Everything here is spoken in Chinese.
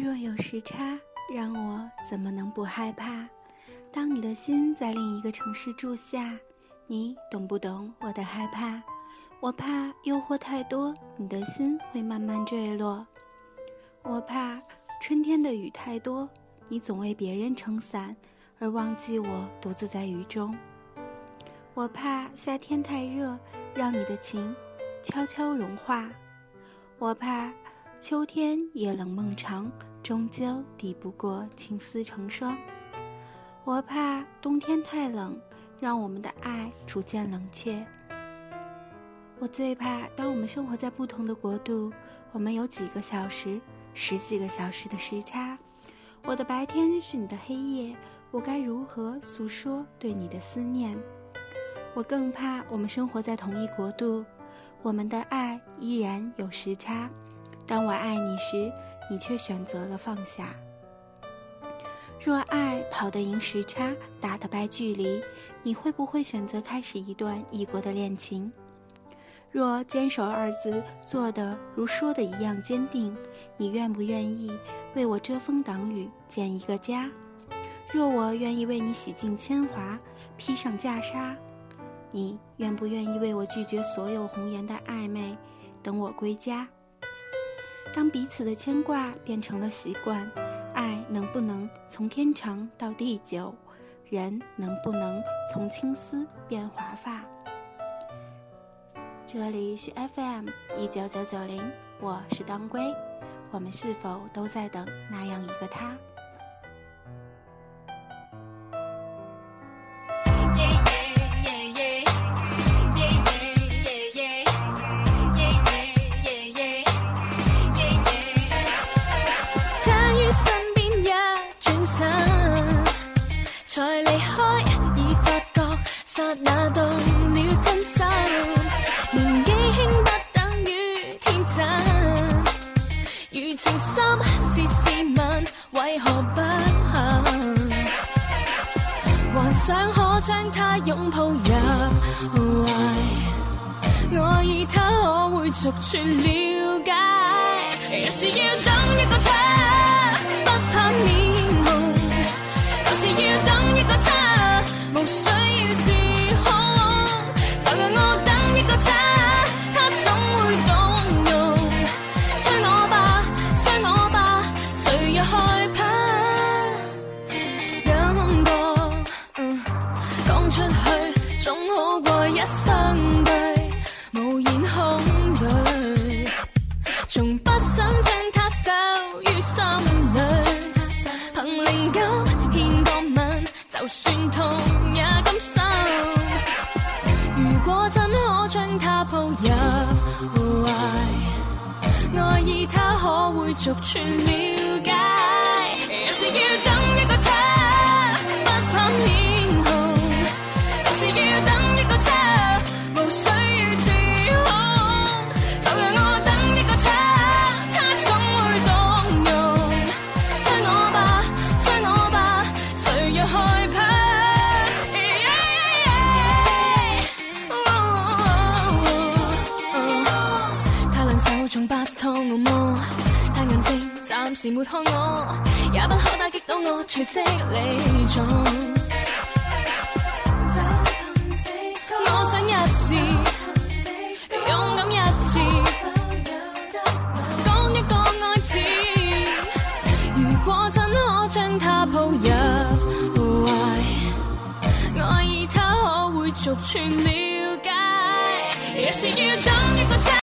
若有时差，让我怎么能不害怕？当你的心在另一个城市住下，你懂不懂我的害怕？我怕诱惑太多，你的心会慢慢坠落。我怕春天的雨太多，你总为别人撑伞，而忘记我独自在雨中。我怕夏天太热，让你的情悄悄融化。我怕。秋天夜冷梦长，终究抵不过情丝成霜。我怕冬天太冷，让我们的爱逐渐冷却。我最怕当我们生活在不同的国度，我们有几个小时、十几个小时的时差。我的白天是你的黑夜，我该如何诉说对你的思念？我更怕我们生活在同一国度，我们的爱依然有时差。当我爱你时，你却选择了放下。若爱跑得赢时差，打得败距离，你会不会选择开始一段异国的恋情？若坚守二字做的如说的一样坚定，你愿不愿意为我遮风挡雨，建一个家？若我愿意为你洗尽铅华，披上袈裟，你愿不愿意为我拒绝所有红颜的暧昧，等我归家？当彼此的牵挂变成了习惯，爱能不能从天长到地久？人能不能从青丝变华发？这里是 FM 一九九九零，我是当归，我们是否都在等那样一个他？忘了真心年纪轻不等于天真。如情深试试问为何不行还想可将他拥抱入怀爱意他可会逐寸了解。若是要等一个一相对，无言空对，从不想将他收于心里，凭灵感献个吻，就算痛也甘心。如果真可将他抱入怀，爱意他可会逐寸了解。时没看我，也不可打击到我，随即离场。勇敢一次，讲一个爱字。如果真可将他抱入怀，爱意他可会逐寸了解。若是要等。